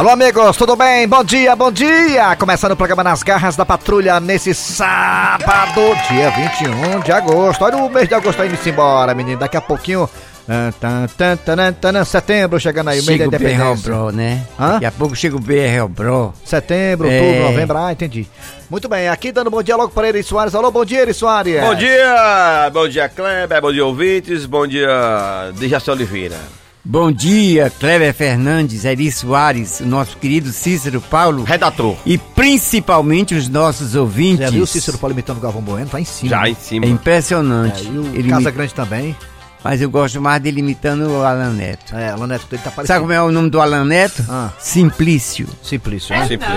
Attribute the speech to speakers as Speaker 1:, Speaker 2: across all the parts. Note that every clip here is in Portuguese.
Speaker 1: Alô, amigos, tudo bem? Bom dia, bom dia! Começando o programa Nas Garras da Patrulha nesse sábado, dia 21 de agosto. Olha o mês de agosto indo embora, menino. Daqui a pouquinho. ah, setembro chegando aí, o mês da
Speaker 2: Chega o BR
Speaker 1: independência.
Speaker 2: Bro, né?
Speaker 1: Hã?
Speaker 2: Daqui a pouco chega o BR Bro.
Speaker 1: Setembro,
Speaker 2: É.
Speaker 1: outubro, novembro, ah, entendi. Muito bem, aqui dando bom dia logo para Eri Soares. Alô, bom dia, Eri Soares.
Speaker 3: Bom dia, bom dia Kleber, bom dia ouvintes, bom dia Dejaci Oliveira.
Speaker 2: Bom dia, Cleber Fernandes, Eri Soares, nosso querido Cícero Paulo
Speaker 3: Redator,
Speaker 2: e principalmente os nossos ouvintes.
Speaker 1: Já viu o Cícero Paulo imitando o Galvão Bueno? Tá em cima.
Speaker 3: já em cima.
Speaker 2: É impressionante.
Speaker 1: É, e o
Speaker 2: Ele
Speaker 1: Casa Grande também.
Speaker 2: Mas eu gosto mais dele imitando o Alan Neto.
Speaker 1: É, o Neto dele tá parecendo.
Speaker 2: Sabe como é o nome do Alan Neto?
Speaker 1: Ah.
Speaker 2: Simplício.
Speaker 1: Simplício, né?
Speaker 3: Simples.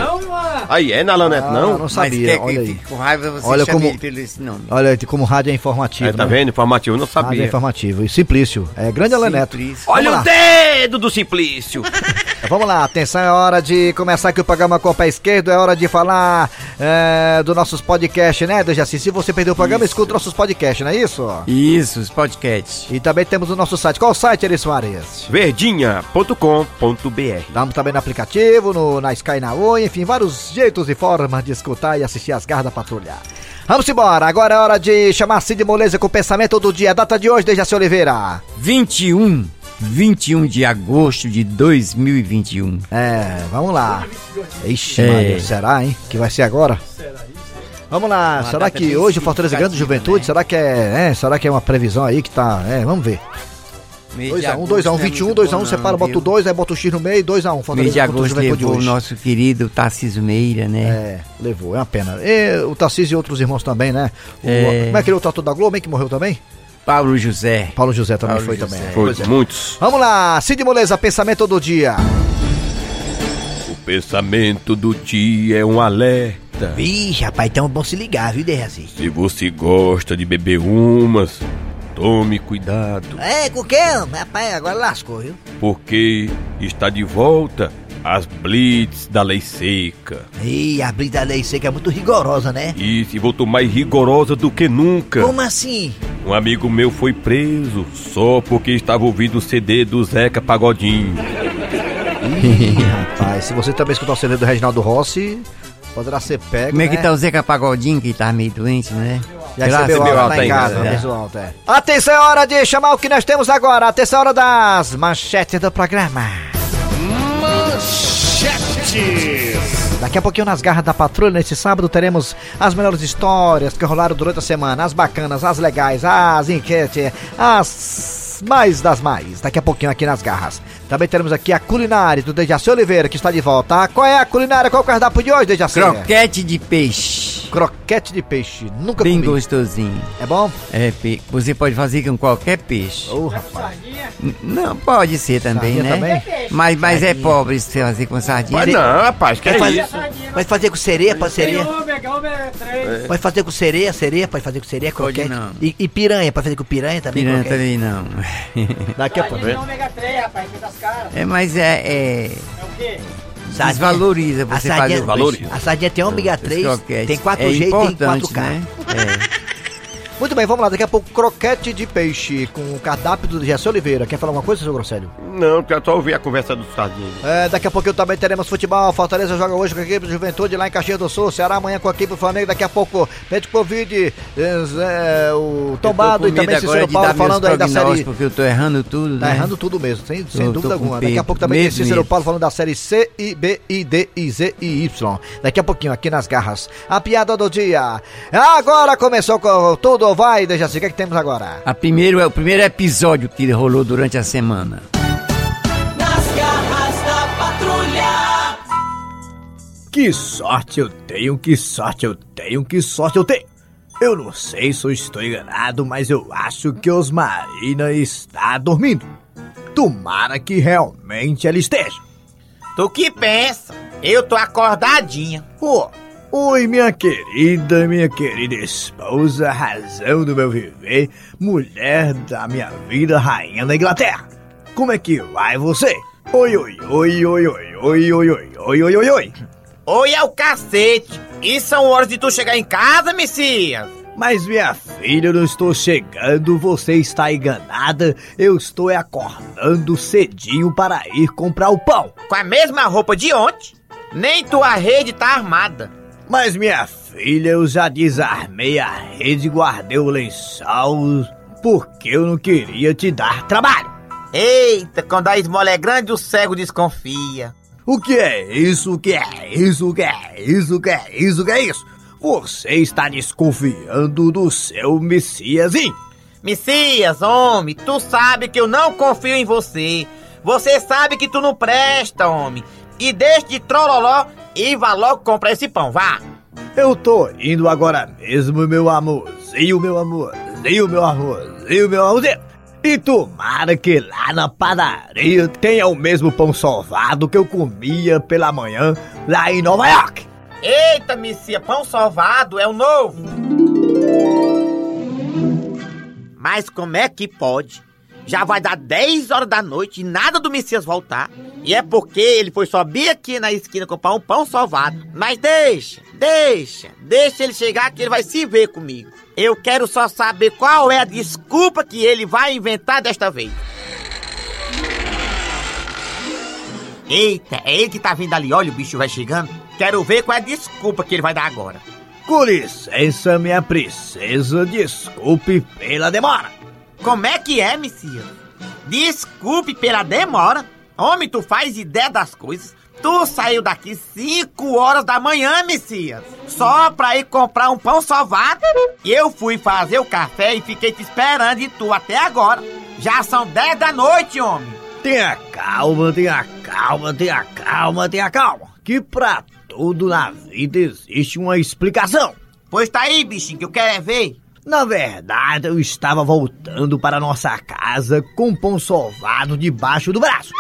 Speaker 3: Aí, é na Lanete
Speaker 1: Ah,
Speaker 3: não?
Speaker 1: não sabia,
Speaker 2: Mas
Speaker 1: olha
Speaker 2: que,
Speaker 1: aí.
Speaker 2: com raiva você
Speaker 1: Olha como-
Speaker 2: ele pelo esse nome.
Speaker 1: Olha aí, como rádio é informativo.
Speaker 3: É, tá
Speaker 1: né?
Speaker 3: vendo? Informativo, não
Speaker 1: Rádio é
Speaker 3: sabia.
Speaker 1: informativo. E Simplício. É grande Alan Neto.
Speaker 2: Simplício.
Speaker 3: Olha o dedo do Simplício.
Speaker 1: Vamos lá, atenção, é hora de começar aqui o programa com o pé esquerdo, é hora de falar é, dos nossos podcasts, né, Dejaci? Se você perdeu o programa, escuta nossos podcasts, não é isso?
Speaker 2: Isso, os podcasts.
Speaker 1: E também temos o nosso site. Qual o site, Eri Soares?
Speaker 3: Verdinha.com.br
Speaker 1: Damos também no aplicativo, no, na Sky na Oi, enfim, vários jeitos e formas de escutar e assistir as garras da patrulha. Vamos embora, agora é hora de chamar Cid Moleza com o pensamento do dia. Data de hoje, Dejaci Oliveira.
Speaker 2: 21, 21 de agosto de 2021.
Speaker 1: É, vamos lá. Ixi,
Speaker 2: É.
Speaker 1: Maria, será, hein? Que vai ser agora? Vamos lá,
Speaker 2: Uma
Speaker 1: será que hoje o Fortaleza ganha do
Speaker 2: significativa,
Speaker 1: Juventude?
Speaker 2: né?
Speaker 1: Será que é, é, será que é uma previsão aí que tá, é, vamos ver. 2x1, 2x1, 21, 2x1, separa, bota o 2, aí bota o X no meio, 2x1,
Speaker 2: Mês
Speaker 1: Fortaleza
Speaker 2: de
Speaker 1: o
Speaker 2: agosto levou o
Speaker 1: hoje.
Speaker 2: nosso querido Tarcísio Meira, né?
Speaker 1: É, levou, é uma pena. E o Tarcísio e outros irmãos também, né? O,
Speaker 2: É.
Speaker 1: Como é aquele outro ator da Globo, hein, que morreu também?
Speaker 2: Paulo José.
Speaker 1: Paulo José também
Speaker 2: Paulo
Speaker 1: foi
Speaker 2: José.
Speaker 1: também.
Speaker 3: Foi,
Speaker 1: é.
Speaker 3: muitos.
Speaker 1: Vamos lá, Cid Moleza, pensamento do dia.
Speaker 3: O pensamento do dia é um alerta.
Speaker 1: Vixe, rapaz, então é bom se ligar, viu, Derraci?
Speaker 3: Se você gosta de beber umas, tome cuidado,
Speaker 1: É, com o quê? Rapaz, agora lascou, viu?
Speaker 3: porque está de volta as blitz da lei seca.
Speaker 1: Ih, a brisa da lei seca é muito rigorosa, né?
Speaker 3: E se voltou mais rigorosa do que nunca.
Speaker 1: Como assim?
Speaker 3: Um amigo meu foi preso só porque estava ouvindo o CD do Zeca Pagodinho.
Speaker 1: Ih, rapaz, se você também escutar o CD do Reginaldo Rossi, poderá ser pego,
Speaker 2: Como é que
Speaker 1: né?
Speaker 2: tá o Zeca Pagodinho, que tá meio doente, né?
Speaker 1: Já
Speaker 2: Graças
Speaker 1: recebeu alta
Speaker 3: alta
Speaker 1: lá em
Speaker 3: ainda,
Speaker 1: casa,
Speaker 2: né?
Speaker 1: recebeu alta, é. Atenção, é hora de chamar o que nós temos agora. Atenção, é hora das manchetes do programa. Daqui a pouquinho nas garras da patrulha, nesse sábado, teremos as melhores histórias que rolaram durante a semana, as bacanas, as legais, as enquetes, as mais das mais. Daqui a pouquinho aqui nas garras. Também teremos aqui a culinária do Dejaci Oliveira, que está de volta. Qual é a culinária? Qual é o cardápio de hoje, Dejaci?
Speaker 2: Croquete de peixe.
Speaker 1: Croquete de peixe. Nunca
Speaker 2: Bem
Speaker 1: comi.
Speaker 2: gostosinho.
Speaker 1: É bom?
Speaker 2: É, pe- você pode fazer com qualquer peixe.
Speaker 1: Ô, rapaz.
Speaker 2: N- Não, pode ser também,
Speaker 1: Sardinha
Speaker 2: né?
Speaker 1: também?
Speaker 2: Mas, mas é pobre se você fazer com sardinha.
Speaker 3: Mas não, rapaz, que é
Speaker 1: Vai
Speaker 3: isso?
Speaker 1: fazer, vai fazer com sereia, pode sereia? Pode fazer com sereia, sereia, pode fazer com sereia,
Speaker 2: Pode
Speaker 1: croquete.
Speaker 2: não.
Speaker 1: E, e piranha, pode fazer com piranha também,
Speaker 2: Piranha
Speaker 1: croquete.
Speaker 2: também não.
Speaker 1: Daqui a pouco.
Speaker 4: ômega 3, rapaz, que das caras.
Speaker 2: É, mas é. é
Speaker 4: É o quê?
Speaker 1: Sardinha,
Speaker 2: desvaloriza você a
Speaker 1: sardinha,
Speaker 2: fazer é-
Speaker 3: Desvaloriza.
Speaker 1: A sardinha é tem ômega 3, tem quatro
Speaker 2: é g
Speaker 1: e tem 4K.
Speaker 2: Né? É.
Speaker 1: Muito bem, vamos lá. Daqui a pouco, croquete de peixe com o cardápio do Jesse Oliveira. Quer falar alguma coisa, seu Grosselho?
Speaker 3: Não, quero só ouvir a conversa do Sardinha.
Speaker 1: É, daqui a pouco também teremos futebol. Fortaleza joga hoje com a equipe do Juventude lá em Caxias do Sul. Ceará amanhã com a equipe do Flamengo. Daqui a pouco, Pede Covid, é, o Tombado e também Cícero Paulo falando aí da série.
Speaker 2: Porque eu tô errando tudo,
Speaker 1: Tá
Speaker 2: né?
Speaker 1: errando tudo mesmo, sem, sem dúvida alguma. Daqui a pouco também tem Cícero
Speaker 2: mesmo.
Speaker 1: Paulo falando da série C, I, B, I, D, I, Z e Y. Daqui a pouquinho, aqui nas garras. A piada do dia. Agora começou com tudo, vai, Dejaci, o que, é que temos agora?
Speaker 2: A primeiro, é o primeiro episódio que rolou durante a semana.
Speaker 5: Nas garras da patrulha.
Speaker 6: Que sorte eu tenho, que sorte eu tenho, que sorte eu tenho. Eu não sei se eu estou enganado, mas eu acho que Osmarina está dormindo. Tomara que realmente ela esteja.
Speaker 7: Tu que pensa? Eu tô acordadinha.
Speaker 6: Oh, oi, minha querida, minha querida esposa, razão do meu viver, mulher da minha vida, rainha da Inglaterra. Como é que vai você? Oi, oi, oi, oi, oi, oi, oi, oi, oi, oi, oi, oi.
Speaker 7: Oi é o cacete. E são horas de tu chegar em casa, Messias?
Speaker 6: Mas minha filha, eu não estou chegando, você está enganada. Eu estou acordando cedinho para ir comprar o pão.
Speaker 7: Com a mesma roupa de ontem, nem tua rede tá armada.
Speaker 6: Mas minha filha, eu já desarmei a rede e guardei o lençol porque eu não queria te dar trabalho.
Speaker 7: Eita, quando a esmola é grande, o cego desconfia.
Speaker 6: O que é isso? O que é isso? O que é isso? O que é isso? O que é isso? Você está desconfiando do seu Messiasinho.
Speaker 7: Messias, homem, tu sabe que eu não confio em você. Você sabe que tu não presta, homem. E deixe de trololó e vá logo comprar esse pão, vá.
Speaker 6: Eu tô indo agora mesmo, meu amorzinho, meu amorzinho, meu amorzinho, meu amorzinho. E tomara que lá na padaria tenha o mesmo pão sovado que eu comia pela manhã lá em Nova York.
Speaker 7: Eita, Messia, pão sovado é o novo. Mas como é que pode? Já vai dar 10 horas da noite e nada do Messias voltar. E é porque ele foi subir aqui na esquina comprar um pão sovado. Mas deixa, deixa, deixa ele chegar que ele vai se ver comigo. Eu quero só saber qual é a desculpa que ele vai inventar desta vez. Eita, é ele que tá vindo ali, olha o bicho vai chegando. Quero ver qual é a desculpa que ele vai dar agora.
Speaker 6: Com licença, minha princesa, desculpe pela demora.
Speaker 7: Como é que é, Messias? Desculpe pela demora. Homem, tu faz ideia das coisas. Tu saiu daqui 5 horas da manhã, Messias. Só pra ir comprar um pão sovado. E eu fui fazer o café e fiquei te esperando e tu até agora. Já são 10 da noite, homem.
Speaker 6: Tenha calma, tenha calma, tenha calma, tenha calma. Que pra tudo na vida existe uma explicação.
Speaker 7: Pois tá aí, bichinho, que eu quero é ver.
Speaker 6: Na verdade, eu estava voltando para nossa casa com um pão sovado debaixo do braço.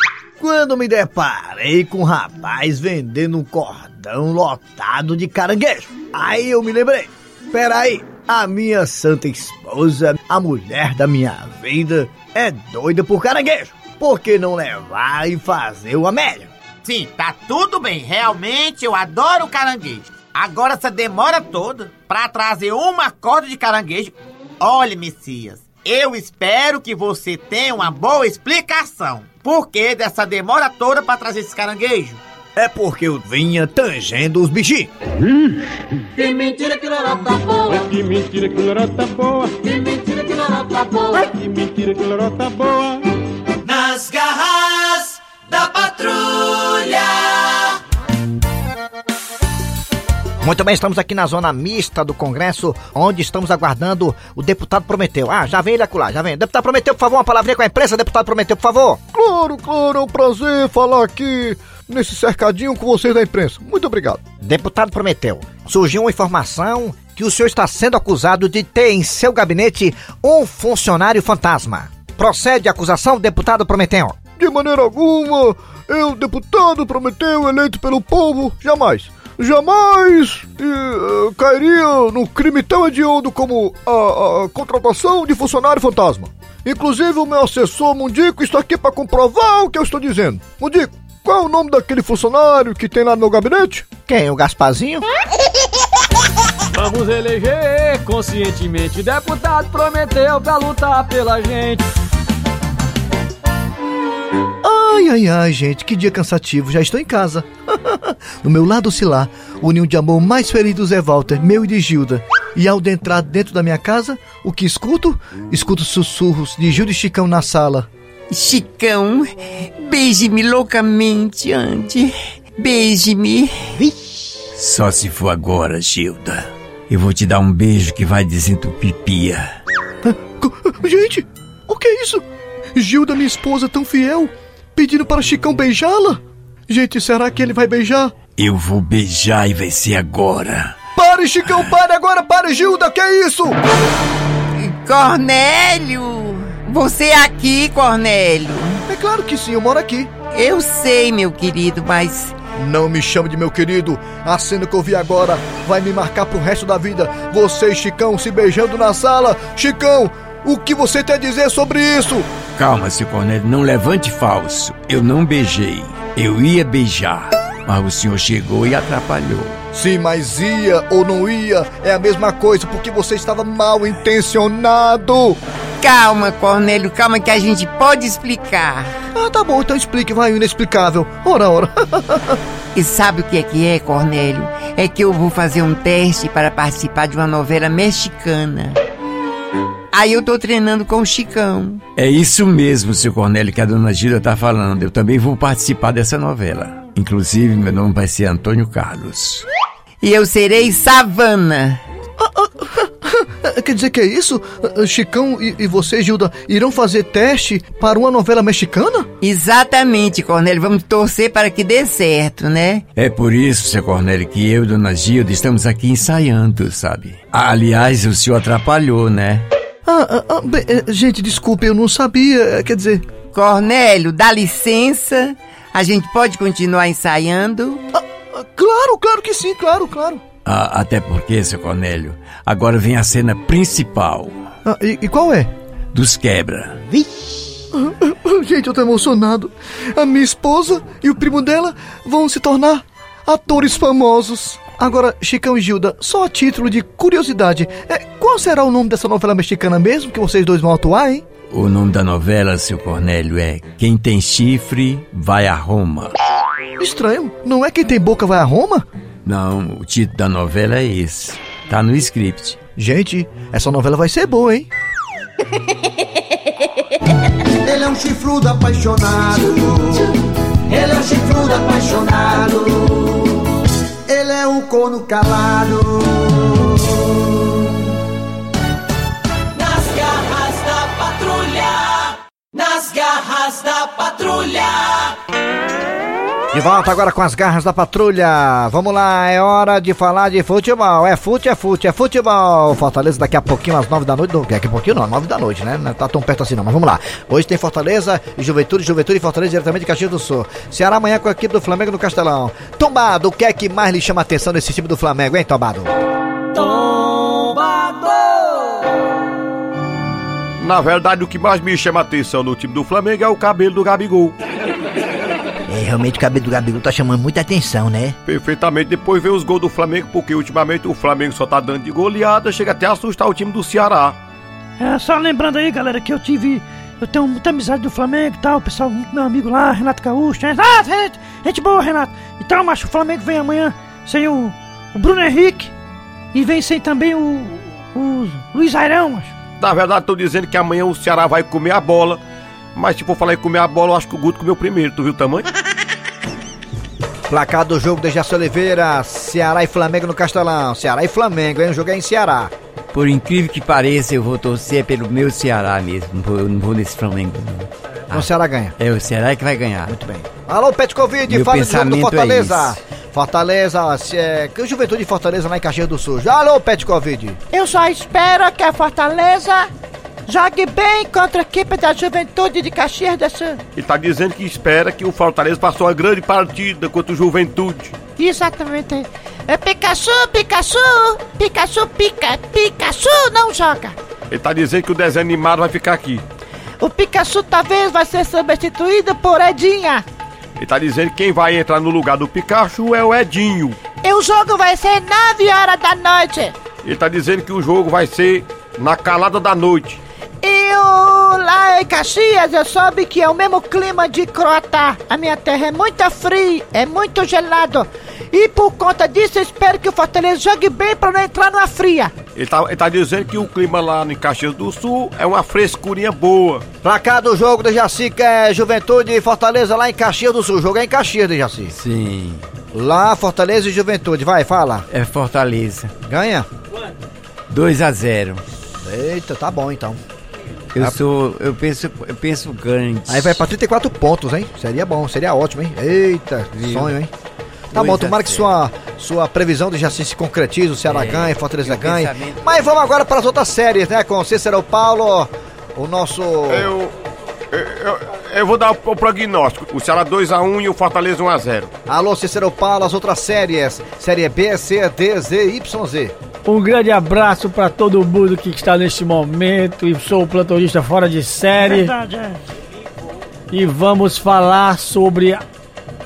Speaker 6: Quando me deparei com um rapaz vendendo um cordão lotado de caranguejo. Aí eu me lembrei. Peraí, a minha santa esposa, a mulher da minha vida, é doida por caranguejo. Por que não levar e fazer o Amélia?
Speaker 7: Sim, tá tudo bem. Realmente eu adoro caranguejo. Agora essa demora toda pra trazer uma corda de caranguejo. Olha, Messias, eu espero que você tenha uma boa explicação. Por que dessa demora toda pra trazer esse caranguejo?
Speaker 6: É porque eu vinha tangendo os bichinhos.
Speaker 5: Que mentira que lorota boa.
Speaker 8: Que mentira que lorota boa.
Speaker 5: Que mentira que lorota boa.
Speaker 8: Que mentira que lorota boa.
Speaker 5: Nas garras da patrulha.
Speaker 9: Muito bem, estamos aqui na zona mista do Congresso, onde estamos aguardando o deputado Prometeu. Ah, já vem ele acular, já vem. Deputado Prometeu, por favor, uma palavrinha com a imprensa, deputado Prometeu, por favor.
Speaker 1: Claro, claro, é um prazer falar aqui nesse cercadinho com vocês da imprensa. Muito obrigado.
Speaker 9: Deputado Prometeu, surgiu uma informação que o senhor está sendo acusado de ter em seu gabinete um funcionário fantasma. Procede a acusação, deputado Prometeu?
Speaker 1: De maneira alguma, eu, deputado Prometeu, eleito pelo povo, jamais, jamais eh, cairia no crime tão hediondo como a, a contratação de funcionário fantasma. Inclusive, o meu assessor Mundico está aqui para comprovar o que eu estou dizendo. Mundico, qual é o nome daquele funcionário que tem lá no meu gabinete?
Speaker 9: Quem? O Gasparzinho?
Speaker 10: Vamos eleger conscientemente. Deputado prometeu pra lutar pela gente.
Speaker 1: Ai, ai, ai, gente, que dia cansativo, já estou em casa. no meu lado lá, o ninho de amor mais feliz do Zé Walter, meu e de Gilda. E ao entrar dentro da minha casa, o que escuto? Escuto sussurros de Gilda e Chicão na sala.
Speaker 2: Chicão, beije-me loucamente, Andy. Beije-me. Só se for agora, Gilda. Eu vou te dar um beijo que vai desentupir pia.
Speaker 1: Gente, o que é isso? Gilda, minha esposa tão fiel, pedindo para Chicão beijá-la? Gente, será que ele vai beijar?
Speaker 2: Eu vou beijar e vai ser agora.
Speaker 1: Pare, Chicão, pare agora, pare, Gilda, que é isso?
Speaker 2: Cornélio! Você é aqui, Cornélio?
Speaker 1: É claro que sim, eu moro aqui.
Speaker 2: Eu sei, meu querido, mas
Speaker 1: Não me chame de meu querido. A cena que eu vi agora vai me marcar pro resto da vida. Você e Chicão se beijando na sala. Chicão, o que você tem a dizer sobre isso?
Speaker 2: Calma, seu Cornélio, não levante falso. Eu não beijei. Eu ia beijar, mas o senhor chegou e atrapalhou.
Speaker 11: Sim, mas ia ou não ia é a mesma coisa porque você estava mal intencionado.
Speaker 2: Calma, Cornélio, calma que a gente pode explicar.
Speaker 11: Ah, tá bom, então explique, vai, o inexplicável. Ora, ora.
Speaker 2: E sabe o que é que é, Cornélio? É que eu vou fazer um teste para participar de uma novela mexicana. Aí eu tô treinando com o Chicão. É isso mesmo, seu Cornélio, que a dona Gilda tá falando. Eu também vou participar dessa novela. Inclusive, meu nome vai ser Antônio Carlos. E eu serei Savana.
Speaker 11: Quer dizer que é isso? Chicão e, e você, Gilda, irão fazer teste para uma novela mexicana?
Speaker 2: Exatamente, Cornélio. Vamos torcer para que dê certo, né? É por isso, seu Cornélio, que eu e Dona Gilda estamos aqui ensaiando, sabe? Aliás, o senhor atrapalhou, né?
Speaker 11: Ah, ah, ah, bem, eh, gente, desculpe, eu não sabia. eh, Quer dizer.
Speaker 2: Cornélio, dá licença. A gente pode continuar ensaiando?
Speaker 11: ah, claro, claro que sim, claro, claro.
Speaker 2: Ah, até porque, seu Cornélio, agora vem a cena principal.
Speaker 11: Ah, e, e qual é?
Speaker 2: Dos quebra.
Speaker 11: Gente, eu tô emocionado. A minha esposa e o primo dela vão se tornar atores famosos. Agora, Chicão e Gilda, só a título de curiosidade, é, qual será o nome dessa novela mexicana mesmo que vocês dois vão atuar, hein?
Speaker 2: O nome da novela, seu Cornélio, é Quem tem chifre vai a Roma.
Speaker 11: Estranho, não é quem tem boca vai a Roma?
Speaker 2: Não, o título da novela é esse. Tá no script.
Speaker 11: Gente, essa novela vai ser boa, hein?
Speaker 5: Ele é um chifrudo apaixonado. Ele é um chifrudo apaixonado. É um corno calado. Nas garras da patrulha. Nas garras da patrulha.
Speaker 1: De volta agora com as garras da patrulha. Vamos lá, é hora de falar de futebol. É fute, é fute, é futebol. Fortaleza daqui a pouquinho, às nove da noite. Não, daqui a pouquinho não, nove da noite, né? Não tá tão perto assim não, mas vamos lá. Hoje tem Fortaleza e Juventude, Juventude e Fortaleza diretamente de Caxias do Sul. Ceará amanhã com a equipe do Flamengo no Castelão. Tombado, o que é que mais lhe chama a atenção nesse time do Flamengo, hein, Tombado?
Speaker 3: Na verdade, o que mais me chama a atenção no time do Flamengo é o cabelo do Gabigol.
Speaker 12: É, realmente o cabelo do Gabigol tá chamando muita atenção, né?
Speaker 3: Perfeitamente, depois vem os gols do Flamengo, porque ultimamente o Flamengo só tá dando de goleada, chega até a assustar o time do Ceará.
Speaker 8: É, só lembrando aí, galera, que eu tive. Eu tenho muita amizade do Flamengo e tal, o pessoal, muito meu amigo lá, Renato Gaúcho. Renato, gente, gente boa, Renato. Então, macho, o Flamengo vem amanhã sem o, o Bruno Henrique e vem sem também o, o Luiz Airão, macho.
Speaker 3: Na verdade, tô dizendo que amanhã o Ceará vai comer a bola, mas se for falar em comer a bola, eu acho que o Guto comeu primeiro, tu viu o tamanho?
Speaker 1: Placar do jogo de Jaci Oliveira, Ceará e Flamengo no Castelão. Ceará e Flamengo, hein? O jogo é em Ceará.
Speaker 2: Por incrível que pareça, eu vou torcer pelo meu Ceará mesmo. Não vou, eu não vou nesse Flamengo, não.
Speaker 1: Então o Ceará ganha.
Speaker 2: É o Ceará que vai ganhar.
Speaker 1: Muito bem. Alô, Pet Covid,
Speaker 2: Meu
Speaker 1: fala do jogo do
Speaker 2: pensamento é
Speaker 1: Fortaleza. Fortaleza, se é, que Juventude de Fortaleza lá em Caxias do Sul. Alô, Pet Covid.
Speaker 13: Eu só espero que a Fortaleza jogue bem contra a equipe da Juventude de Caxias do Sul.
Speaker 3: Ele tá dizendo que espera que o Fortaleza faça uma grande partida contra o Juventude.
Speaker 13: Exatamente. É Pikachu, Pikachu, Pikachu pica, Pikachu não joga.
Speaker 3: Ele tá dizendo que o desenho animado vai ficar aqui.
Speaker 13: O Pikachu talvez vai ser substituído por Edinha.
Speaker 3: Ele tá dizendo que quem vai entrar no lugar do Pikachu é o Edinho.
Speaker 13: E o jogo vai ser 9 horas da noite.
Speaker 3: Ele tá dizendo que o jogo vai ser na calada da noite.
Speaker 13: Lá em Caxias eu soube que é o mesmo clima de Croatá. A minha terra é muito fria, é muito gelado. E por conta disso eu espero que o Fortaleza jogue bem para não entrar numa fria.
Speaker 3: Ele tá, ele tá dizendo que o clima lá em Caxias do Sul é uma frescurinha boa.
Speaker 1: Placar do jogo de Jaci, que é Juventude e Fortaleza lá em Caxias do Sul. O jogo é em Caxias de Jaci.
Speaker 2: Sim.
Speaker 1: Lá, Fortaleza e Juventude. Vai, fala.
Speaker 2: É Fortaleza.
Speaker 1: Ganha?
Speaker 2: 2 a 0
Speaker 1: Eita, tá bom então.
Speaker 2: Eu sou. Eu penso. Eu penso grande.
Speaker 1: Aí vai pra 34 pontos, hein? Seria bom, seria ótimo, hein? Eita,
Speaker 2: Viu?
Speaker 1: sonho, hein? Tá
Speaker 2: Dois
Speaker 1: bom, tomara que sua, sua previsão de Jaci se concretize, o Ceará
Speaker 2: É,
Speaker 1: ganha, Fortaleza ganha.
Speaker 2: pensamento-
Speaker 1: Mas vamos agora para as outras séries, né? Com Cícero Paulo, o nosso.
Speaker 3: Eu, eu, eu, eu vou dar o, o prognóstico. O Ceará 2x1 e o Fortaleza 1x0.
Speaker 1: Alô, Cícero Paulo, as outras séries. Série B, C, D, Z, Y, Z.
Speaker 14: Um grande abraço para todo mundo que está neste momento. E sou o plantonista fora de série.
Speaker 8: Verdade, é.
Speaker 14: E vamos falar sobre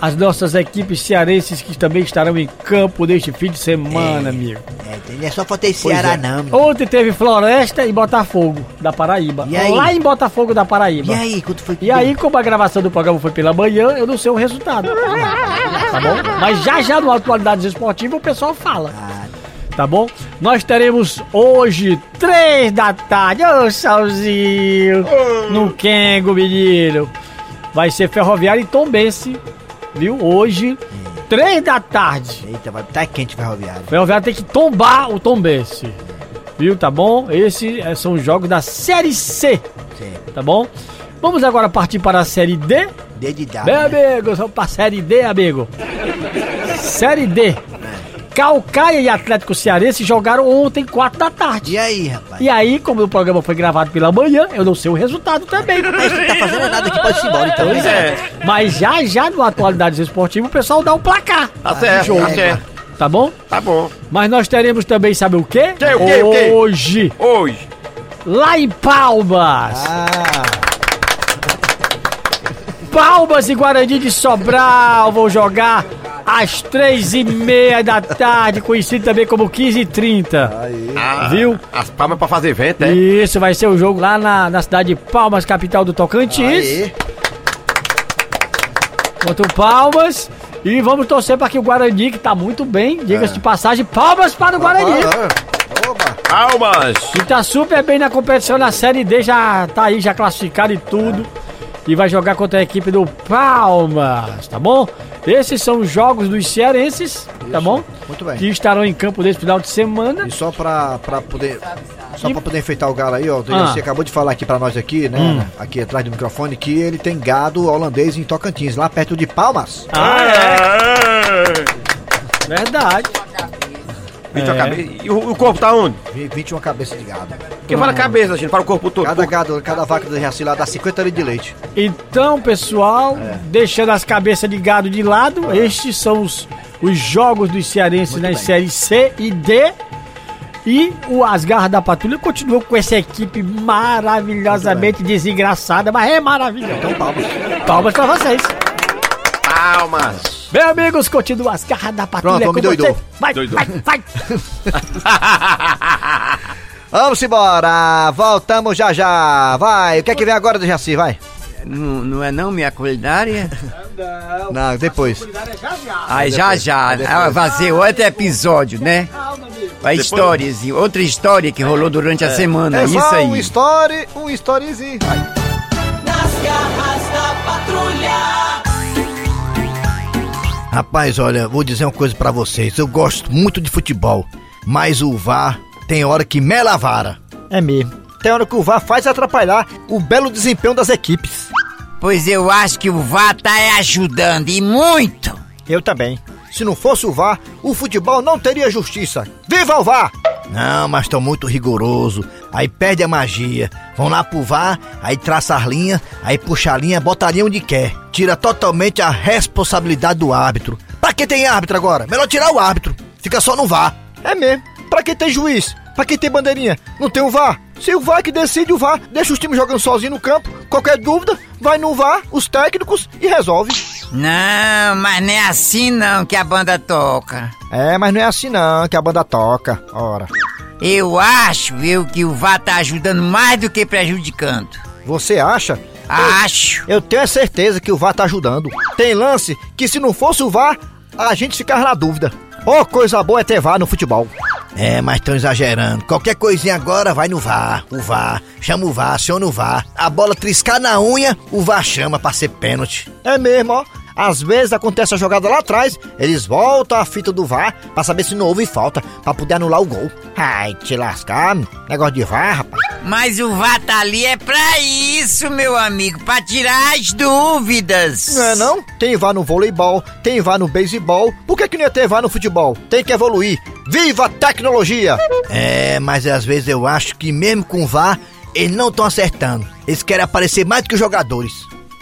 Speaker 14: as nossas equipes cearenses que também estarão em campo neste fim de semana, amigo.
Speaker 12: É, não é só
Speaker 14: Pois
Speaker 12: Ceará,
Speaker 14: é.
Speaker 12: não. meu.
Speaker 14: Ontem teve Floresta e Botafogo, da Paraíba.
Speaker 12: E aí?
Speaker 14: Lá em Botafogo da Paraíba.
Speaker 12: E aí, quanto foi
Speaker 14: E aí, como a gravação do programa foi pela manhã, eu não sei o resultado. Tá bom? Mas já já no Atualidades Esportivas o pessoal fala. Tá bom? Nós teremos hoje, três da tarde, ô Salzinho, no Kengo, menino. Vai ser Ferroviário e Tombense, viu? Hoje, três da tarde.
Speaker 12: Eita, vai tá quente ferroviário.
Speaker 14: O Ferroviário tem que tombar o Tombense. Viu? Tá bom? Esses eh, são os jogos da Série C. Tá bom? Vamos agora partir para a Série D.
Speaker 12: D de dado.
Speaker 14: Bem, amigo, vamos para a Série D, amigo. Série D. Calcaia e Atlético Cearense jogaram ontem, 4 da tarde.
Speaker 12: E aí, rapaz?
Speaker 14: E aí, como o programa foi gravado pela manhã, eu não sei o resultado também.
Speaker 12: Mas não tá fazendo nada aqui, pode ir embora então.
Speaker 14: Pois é. Mas já já no Atualidades Esportivas o pessoal dá o placar.
Speaker 3: Tá certo, tá certo.
Speaker 14: Tá bom?
Speaker 3: Tá bom.
Speaker 14: Mas nós teremos também, sabe o quê?
Speaker 3: Que, o quê, o quê?
Speaker 14: Hoje,
Speaker 3: Hoje.
Speaker 14: lá em Palmas.
Speaker 12: Ah,
Speaker 14: Palmas e Guarani de Sobral vão jogar às três e meia da tarde, conhecido também como 15 e 30.
Speaker 3: Ah,
Speaker 14: Viu?
Speaker 3: As palmas pra fazer evento, é?
Speaker 14: Isso, vai ser o jogo lá na, na cidade de Palmas, capital do Tocantins. Contra o Palmas. E vamos torcer para que o Guarani, que tá muito bem, diga-se de passagem, palmas para o Guarani.
Speaker 3: Palmas.
Speaker 14: Que tá super bem na competição na Série D, já tá aí, já classificado e tudo. E vai jogar contra a equipe do Palmas, tá bom? Esses são os jogos dos cearenses, tá bom?
Speaker 1: Muito bem.
Speaker 14: Que estarão em campo nesse final de semana.
Speaker 1: E só pra, pra poder. Só
Speaker 14: E-
Speaker 1: pra poder enfeitar o galo aí, ó.
Speaker 14: Ah.
Speaker 1: Você acabou de falar aqui pra nós aqui, né?
Speaker 14: Hum.
Speaker 1: Aqui atrás do microfone, que ele tem gado holandês em Tocantins, lá perto de Palmas.
Speaker 14: Ah, é? Verdade.
Speaker 3: Vinte a
Speaker 14: É.
Speaker 3: cabeça. E o, o corpo tá onde?
Speaker 1: Vi- 21 cabeças de gado.
Speaker 3: Quem fala cabeça, gente? Fala o corpo todo.
Speaker 1: Cada gado, cada vaca do Jaci lá dá 50 litros de leite.
Speaker 14: Então, pessoal, deixando as cabeças de gado de lado, estes são os, os jogos dos cearenses nas séries C e D. E o As Garras da Patrulha continua com essa equipe maravilhosamente desengraçada, mas é maravilhosa. Então,
Speaker 1: palmas.
Speaker 14: Palmas pra vocês.
Speaker 3: Palmas.
Speaker 14: Bem, amigos, continua As Garras da Patrulha
Speaker 1: Pronto, me
Speaker 14: com
Speaker 1: doidou.
Speaker 14: você. Vai,
Speaker 1: Doidou.
Speaker 14: vai, vai.
Speaker 1: Vamos embora! Voltamos já já! Vai! O que é que vem agora do Jaci? Vai!
Speaker 2: Não, não é não minha culinária?
Speaker 1: Não, depois.
Speaker 2: Ai, já já. Ah, Vai ser outro episódio, né? A história, outra história que rolou durante a semana,
Speaker 1: É
Speaker 2: isso aí.
Speaker 1: um story, um storyzinho. Vai.
Speaker 5: Nas garras
Speaker 12: Rapaz, olha, vou dizer uma coisa pra vocês. Eu gosto muito de futebol, mas o VAR tem hora que mela a vara.
Speaker 1: É mesmo. Tem hora que o VAR faz atrapalhar o belo desempenho das equipes.
Speaker 2: Pois eu acho que o VAR tá ajudando e muito.
Speaker 1: Eu também. Se não fosse o VAR, o futebol não teria justiça. Viva o VAR!
Speaker 12: Não, mas estão muito rigoroso. Aí perde a magia. Vão lá pro VAR, aí traça as linhas, aí puxa a linha, bota a linha onde quer. Tira totalmente a responsabilidade do árbitro. Pra que tem árbitro agora? Melhor tirar o árbitro. Fica só no VAR.
Speaker 1: É mesmo. Pra quem tem juiz? Pra quem tem bandeirinha? Não tem o VAR? Se o VAR que decide o VAR, deixa os times jogando sozinho no campo. Qualquer dúvida, vai no VAR, os técnicos e resolve.
Speaker 2: Não, mas não é assim não que a banda toca.
Speaker 1: É, mas não é assim não que a banda toca. Ora.
Speaker 2: Eu acho, eu, que o VAR tá ajudando mais do que prejudicando.
Speaker 1: Você acha?
Speaker 2: Acho.
Speaker 1: Eu tenho a certeza que o VAR tá ajudando. Tem lance que se não fosse o VAR, a gente ficava na dúvida. Ó, coisa boa é ter VAR no futebol.
Speaker 12: É, mas estão exagerando. Qualquer coisinha agora vai no VAR. O VAR. Chama o VAR, aciona o VAR. A bola triscar na unha, o VAR chama pra ser pênalti.
Speaker 1: É mesmo, ó. Às vezes acontece a jogada lá atrás, eles voltam a fita do VAR pra saber se não houve falta, pra poder anular o gol. Ai, te lascar, negócio de VAR, rapaz.
Speaker 2: Mas o VAR tá ali é pra isso, meu amigo, pra tirar as dúvidas.
Speaker 1: Não é não? Tem VAR no voleibol, tem VAR no beisebol. Por que, que não ia ter VAR no futebol? Tem que evoluir. Viva a tecnologia!
Speaker 12: É, mas às vezes eu acho que mesmo com o VAR, eles não estão acertando. Eles querem aparecer mais do que os jogadores.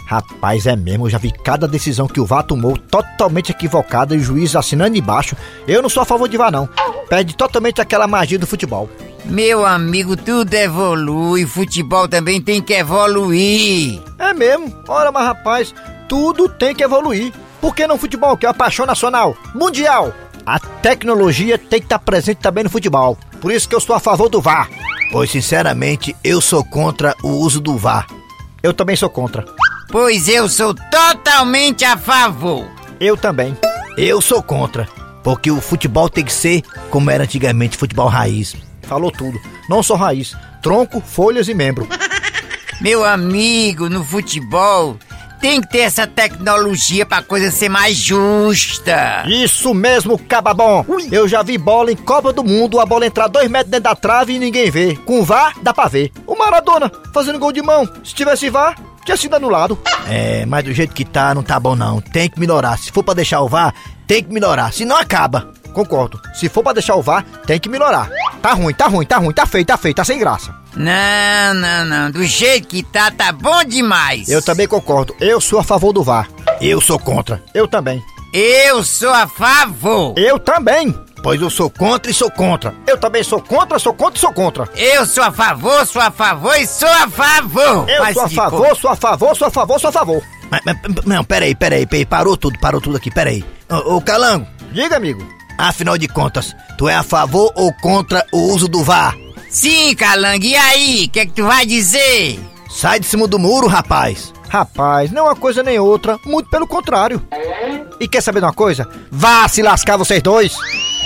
Speaker 1: Rapaz, é mesmo, eu já vi cada decisão que o VAR tomou totalmente equivocada e o juiz assinando embaixo. Eu não sou a favor de VAR, não. Perde totalmente aquela magia do futebol.
Speaker 2: Meu amigo, tudo evolui, futebol também tem que evoluir.
Speaker 1: É mesmo. Ora, mas rapaz, tudo tem que evoluir. Por que não futebol, que é uma paixão nacional, mundial? A tecnologia tem que estar presente também no futebol. Por isso que eu sou a favor do VAR.
Speaker 12: Pois, sinceramente, eu sou contra o uso do VAR.
Speaker 1: Eu também sou contra.
Speaker 2: Pois eu sou totalmente a favor.
Speaker 1: Eu também.
Speaker 12: Eu sou contra. Porque o futebol tem que ser como era antigamente, futebol raiz.
Speaker 1: Falou tudo. Não só raiz, tronco, folhas e membro.
Speaker 2: Meu amigo, no futebol tem que ter essa tecnologia pra coisa ser mais justa.
Speaker 1: Isso mesmo, cababom. Eu já vi bola em Copa do Mundo, a bola entrar dois metros dentro da trave e ninguém vê. Com VAR, dá pra ver. O Maradona fazendo gol de mão. Se tivesse VAR, tinha sido anulado.
Speaker 12: É, mas do jeito que tá, não tá bom não. Tem que melhorar. Se for pra deixar o VAR, tem que melhorar. Senão acaba.
Speaker 1: Concordo. Se for pra deixar o VAR, tem que melhorar. Tá ruim, tá ruim, tá ruim, tá feio, tá feio, tá sem graça.
Speaker 2: Não, não, não. Do jeito que tá, tá bom demais.
Speaker 1: Eu também concordo. Eu sou a favor do VAR.
Speaker 12: Eu sou contra.
Speaker 1: Eu também.
Speaker 2: Eu sou a favor.
Speaker 1: Eu também.
Speaker 12: Pois eu sou contra e sou contra.
Speaker 1: Eu também sou contra, sou contra e sou contra.
Speaker 2: Eu sou a favor, sou a favor e sou a favor.
Speaker 1: Eu
Speaker 2: Faz
Speaker 1: sou a favor,
Speaker 2: conta.
Speaker 1: sou a favor, sou a favor, sou a favor.
Speaker 12: Mas, mas, não, peraí, peraí, peraí. Parou tudo, parou tudo aqui, peraí. Ô, ô Calango.
Speaker 1: Diga, amigo.
Speaker 12: Afinal de contas, tu é a favor ou contra o uso do VAR?
Speaker 2: Sim, Calango, e aí? O que é que tu vai dizer?
Speaker 12: Sai de cima do muro, rapaz.
Speaker 1: Rapaz, não é uma coisa nem outra, muito pelo contrário. E quer saber de uma coisa? Vá se lascar vocês dois!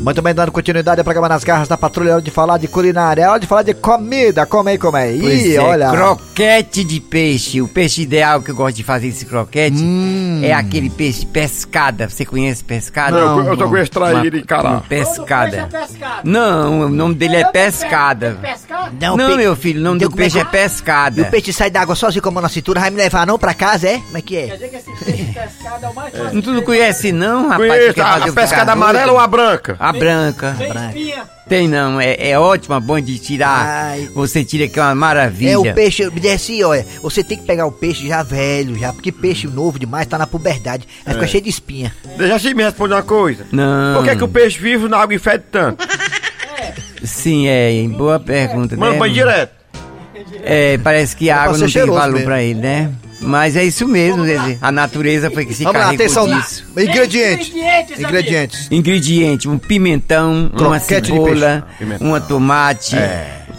Speaker 1: Muito bem, dando continuidade ao programa Nas Garras da Patrulha, é hora de falar de culinária, é hora de falar de comida, come aí, come aí.
Speaker 2: Pois
Speaker 1: Ih,
Speaker 2: é,
Speaker 1: olha.
Speaker 2: croquete de peixe. O peixe ideal que eu gosto de fazer esse croquete
Speaker 1: Hum.
Speaker 2: é aquele peixe pescada. Você conhece pescada?
Speaker 3: Não, eu só conheço traíra e cará.
Speaker 2: Uma pescada. Não, o nome dele é pescada. Não,
Speaker 12: pe-
Speaker 2: meu filho, o nome
Speaker 12: Então
Speaker 2: do
Speaker 12: é
Speaker 2: peixe é
Speaker 12: que-
Speaker 2: pescada.
Speaker 12: E o peixe sai d'água sozinho com a mão na cintura, vai me levar não pra casa, é? Como é que é?
Speaker 2: Não tu não conhece não, rapaz?
Speaker 3: Conheço,
Speaker 2: Tu quer
Speaker 3: a,
Speaker 2: fazer
Speaker 3: a
Speaker 2: eu
Speaker 3: pescada amarela ou a branca?
Speaker 2: A branca. Tem não, é, é ótima, bom de tirar. Você tira que é uma maravilha.
Speaker 12: É o peixe, me diz assim, olha, você tem que pegar o peixe já velho, já, porque peixe novo demais tá na puberdade, aí fica
Speaker 3: É.
Speaker 12: cheio de espinha.
Speaker 3: Deixa assim me responder uma coisa.
Speaker 2: Não.
Speaker 3: Por que, que o peixe vive na água e fede tanto?
Speaker 2: Sim, é, boa pergunta,
Speaker 3: Manda
Speaker 2: né?
Speaker 3: banho direto.
Speaker 2: É, parece que a água não tem valor
Speaker 1: mesmo.
Speaker 2: pra ele, né? Mas é isso mesmo, dizer, a natureza foi que se
Speaker 1: Vamos lá,
Speaker 2: carregou
Speaker 1: atenção.
Speaker 2: disso.
Speaker 1: Ingredientes. Ingredientes.
Speaker 2: Ingrediente, um pimentão, uma
Speaker 1: Croquete de
Speaker 2: cebola,
Speaker 3: peixe.
Speaker 2: uma tomate,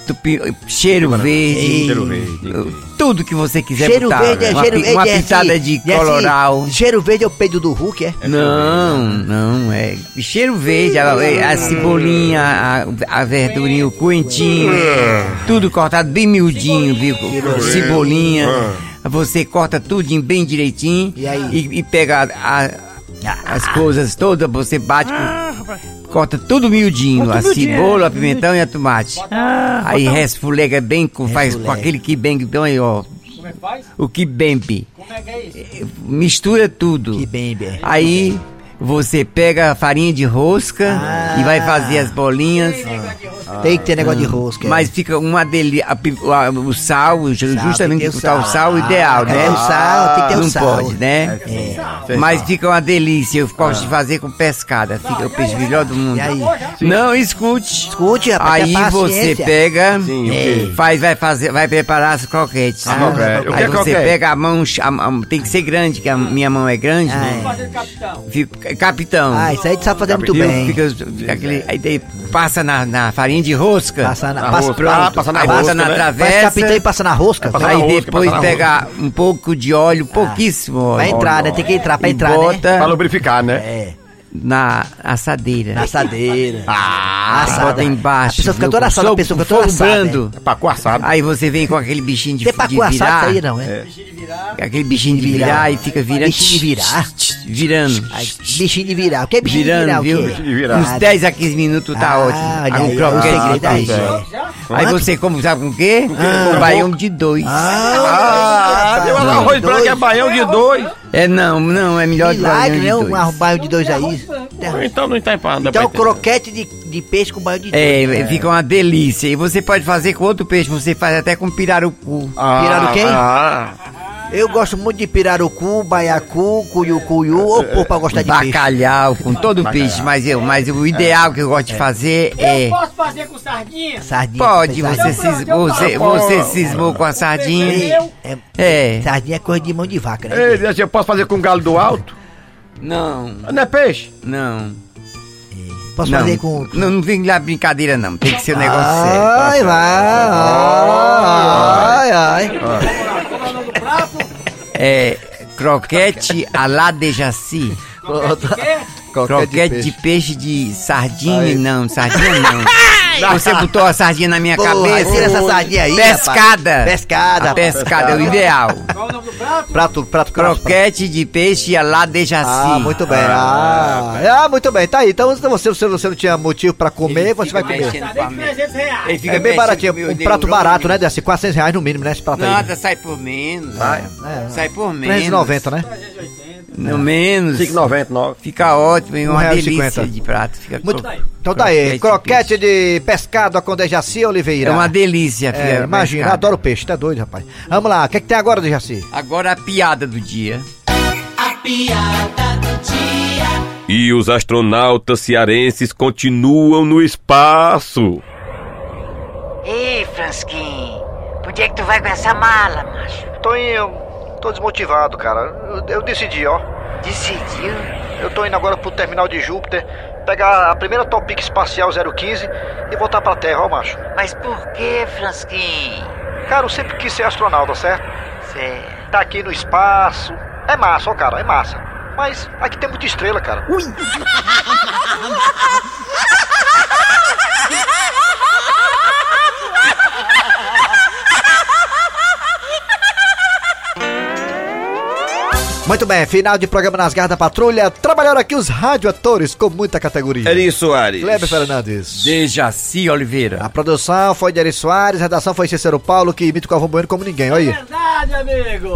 Speaker 2: tupi- cheiro verde,
Speaker 3: Cheiro verde.
Speaker 2: tudo que você quiser
Speaker 12: cheiro
Speaker 2: botar.
Speaker 12: verde é
Speaker 2: uma,
Speaker 12: cheiro
Speaker 2: pi-
Speaker 12: verde.
Speaker 2: uma
Speaker 12: é
Speaker 2: pitada
Speaker 12: assim,
Speaker 2: de
Speaker 12: é assim,
Speaker 2: coloral.
Speaker 12: cheiro verde é o peido do Hulk, é?
Speaker 2: Não, não, é cheiro verde, a, a cebolinha, a, a verdurinha, o coentinho, tudo cortado bem miudinho, viu? Cebolinha, você corta tudinho bem direitinho
Speaker 12: E aí?
Speaker 2: e, e pega a- a- as coisas todas, você bate, com- corta tudo miudinho,
Speaker 8: Corta
Speaker 2: a
Speaker 8: miudinho,
Speaker 2: cebola,
Speaker 8: é.
Speaker 2: a pimentão e a tomate.
Speaker 8: Ah,
Speaker 2: Aí
Speaker 8: bota-
Speaker 2: resfulega bem, com, faz com aquele que bem, então aí ó,
Speaker 4: Como é que faz?
Speaker 2: o que bembe,
Speaker 4: Como é que é isso?
Speaker 2: mistura tudo.
Speaker 12: Bem.
Speaker 2: Aí você pega a farinha de rosca
Speaker 12: Ah.
Speaker 2: e vai fazer as bolinhas.
Speaker 12: Tem que ter negócio de rosca. é.
Speaker 2: Mas fica uma delícia. O sal,
Speaker 12: tem
Speaker 2: justamente
Speaker 12: o
Speaker 2: botar o
Speaker 12: sal.
Speaker 2: sal ideal, né?
Speaker 12: É, o sal, tem que ter o
Speaker 2: Não
Speaker 12: sal.
Speaker 2: pode, né? Mas fica uma delícia. Eu gosto de fazer com pescada. Fica o peixe melhor do mundo.
Speaker 12: E aí?
Speaker 2: Não, escute.
Speaker 12: Escute, rapaz,
Speaker 2: Aí você pega,
Speaker 3: Sim,
Speaker 2: é, faz, vai fazer, vai preparar as croquetes.
Speaker 3: Ah, croquete. Que
Speaker 2: Aí
Speaker 3: é
Speaker 2: você
Speaker 3: croquete?
Speaker 2: pega a mão, a- a- tem que ser grande, que a minha mão é grande.
Speaker 12: Ah,
Speaker 4: Fazer capitão.
Speaker 2: Fica- capitão.
Speaker 12: Ah, isso aí tu sabe fazer muito bem.
Speaker 2: Fica, fica aquele, aí daí passa na, na farinha de rosca.
Speaker 12: Passa na-
Speaker 3: Na
Speaker 12: passa-
Speaker 3: rosca.
Speaker 2: Pronto.
Speaker 3: Ah, passa na
Speaker 2: aí
Speaker 3: rosca,
Speaker 2: passa na
Speaker 3: né?
Speaker 12: Faz
Speaker 2: travessa.
Speaker 12: capitão e passa na rosca.
Speaker 3: Passa na
Speaker 2: Aí
Speaker 3: rosca,
Speaker 2: depois
Speaker 3: na
Speaker 2: pega um pouco de óleo, pouquíssimo óleo.
Speaker 12: Vai entrar, né? Tem que entrar pra
Speaker 2: E
Speaker 12: entrar, né?
Speaker 2: bota
Speaker 3: Pra lubrificar, né?
Speaker 12: É,
Speaker 2: na assadeira.
Speaker 12: na assadeira.
Speaker 2: Ah,
Speaker 12: assada.
Speaker 2: bota embaixo.
Speaker 12: A pessoa fica toda assada, a pessoa fica toda assada,
Speaker 2: brando.
Speaker 3: É pacu assado.
Speaker 2: Aí você vem com aquele bichinho de, de
Speaker 12: pacu assado
Speaker 2: virar.
Speaker 12: isso aí não, é?
Speaker 2: Aquele bichinho de
Speaker 12: De
Speaker 2: virar,
Speaker 12: virar.
Speaker 2: e fica virando.
Speaker 12: Bichinho de virar?
Speaker 2: Virando.
Speaker 12: Ai, bichinho de virar. O que é bichinho de
Speaker 2: Virando,
Speaker 12: virar? O
Speaker 2: viu?
Speaker 3: Bichinho de virar.
Speaker 2: Uns 10 a 15 minutos tá
Speaker 12: Ah,
Speaker 2: ótimo.
Speaker 12: olha
Speaker 2: Aí um croquete
Speaker 12: ó,
Speaker 2: de
Speaker 12: segredo aí.
Speaker 2: você come, sabe com o quê?
Speaker 12: Ah.
Speaker 2: com baião de dois.
Speaker 3: Ah, tem um arroz branco
Speaker 12: dois.
Speaker 3: é baião de dois.
Speaker 2: É não, não, é melhor de baião
Speaker 12: Milagre,
Speaker 2: de
Speaker 12: né? Um
Speaker 2: dois.
Speaker 12: arrobaio de dois aí.
Speaker 3: Então não tá empanado.
Speaker 12: Então, croquete de, de peixe com banho de dois.
Speaker 2: É, fica uma delícia. E você pode fazer com outro peixe, você faz até com pirarucu.
Speaker 3: Ah,
Speaker 12: Pirado quem?
Speaker 3: Ah,
Speaker 1: Eu gosto muito de pirarucu, baiacu, cuiucuiu, ou pô, pra gostar de peixe.
Speaker 2: Bacalhau com todo o peixe, mas eu, mas o ideal que eu gosto de fazer é.
Speaker 14: Eu posso fazer com sardinha?
Speaker 1: Sardinha.
Speaker 2: Pode, você,
Speaker 1: sardinha.
Speaker 2: cis, você, você cismou com a sardinha.
Speaker 1: É,
Speaker 2: É.
Speaker 1: Sardinha é coisa de mão de vaca, né?
Speaker 15: Ei, eu posso fazer com galo do alto?
Speaker 2: Não,
Speaker 15: Não é peixe?
Speaker 2: não.
Speaker 1: Posso
Speaker 2: não,
Speaker 1: fazer com.
Speaker 2: Não, não vem lá brincadeira, não. Tem que ser um negócio sério.
Speaker 1: Ai, vai, ai, ai.
Speaker 2: É. Croquete à la de jaci. Croquete de peixe de sardinha, não, sardinha não. Você botou a sardinha na minha
Speaker 1: Porra,
Speaker 2: cabeça.
Speaker 1: tira essa sardinha aí,
Speaker 2: Pescada.
Speaker 1: rapaz. Pescada.
Speaker 2: A pescada é o ideal.
Speaker 14: Qual o nome do prato?
Speaker 1: Prato, prato
Speaker 2: Croquete de peixe à la de jaci.
Speaker 1: Ah, muito bem. Ah, ah, muito bem. Tá aí. Então, se você, se você não tinha motivo pra comer, você vai comer.
Speaker 2: mexendo com a
Speaker 14: Cadê 300 reais?
Speaker 2: Ele fica
Speaker 1: É bem baratinho. Um prato barato, né? Desse 400 reais no mínimo, né? Esse prato aí.
Speaker 2: Nada, sai por menos. Sai por menos.
Speaker 1: 390, né?
Speaker 2: No menos.
Speaker 15: 5,99.
Speaker 2: Fica ótimo, e
Speaker 1: Um
Speaker 2: uma
Speaker 1: real
Speaker 2: delícia
Speaker 1: cinquenta.
Speaker 2: de prato. Fica
Speaker 1: Muito
Speaker 2: cro-
Speaker 1: Então daí,
Speaker 2: croquete de
Speaker 1: croquete de pescado com Dejaci Oliveira.
Speaker 2: É uma delícia, filha.
Speaker 1: É, imagina,
Speaker 2: pescado.
Speaker 1: adoro peixe, tá doido, rapaz. Vamos lá, o que, é que tem agora, Dejaci?
Speaker 2: Agora a piada do dia.
Speaker 16: A piada do dia.
Speaker 3: E os astronautas cearenses continuam no espaço.
Speaker 17: Ei, Fransquinho, por que é que tu vai com essa mala, macho?
Speaker 18: Toninho, tô desmotivado, cara. Eu, eu decidi, ó.
Speaker 17: Decidiu?
Speaker 18: Eu tô indo agora pro terminal de Júpiter, pegar a primeira Topic Espacial 015 e voltar pra Terra, ó, macho.
Speaker 17: Mas por que, Fransquinho?
Speaker 18: Cara, eu sempre quis ser astronauta, certo?
Speaker 17: Certo.
Speaker 18: Tá aqui no espaço. É massa, ó, cara, é massa. Mas aqui tem muita estrela, cara. Ui!
Speaker 19: Muito bem, final de programa nas garras da patrulha. Trabalharam aqui os radioatores com muita categoria.
Speaker 15: Eri Soares.
Speaker 19: Kleber Fernandes.
Speaker 2: Dejaci Oliveira.
Speaker 19: A produção foi de Eri Soares, a redação foi Cícero Paulo, que imita o Galvão Bueno como ninguém. Olha aí.
Speaker 14: Verdade, amigo.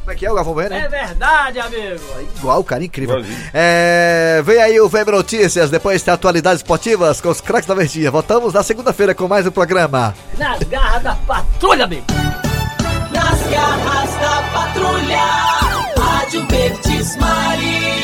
Speaker 19: Como é que é o Galvão Bueno,
Speaker 14: É verdade, amigo.
Speaker 19: Igual, cara, incrível. É, vem aí o VM Notícias, depois tem atualidades esportivas com os craques da Verdinha. Voltamos na segunda-feira com mais um programa.
Speaker 14: Nas garras da patrulha, amigo.
Speaker 16: Nas garras Rádio Verdes Maria.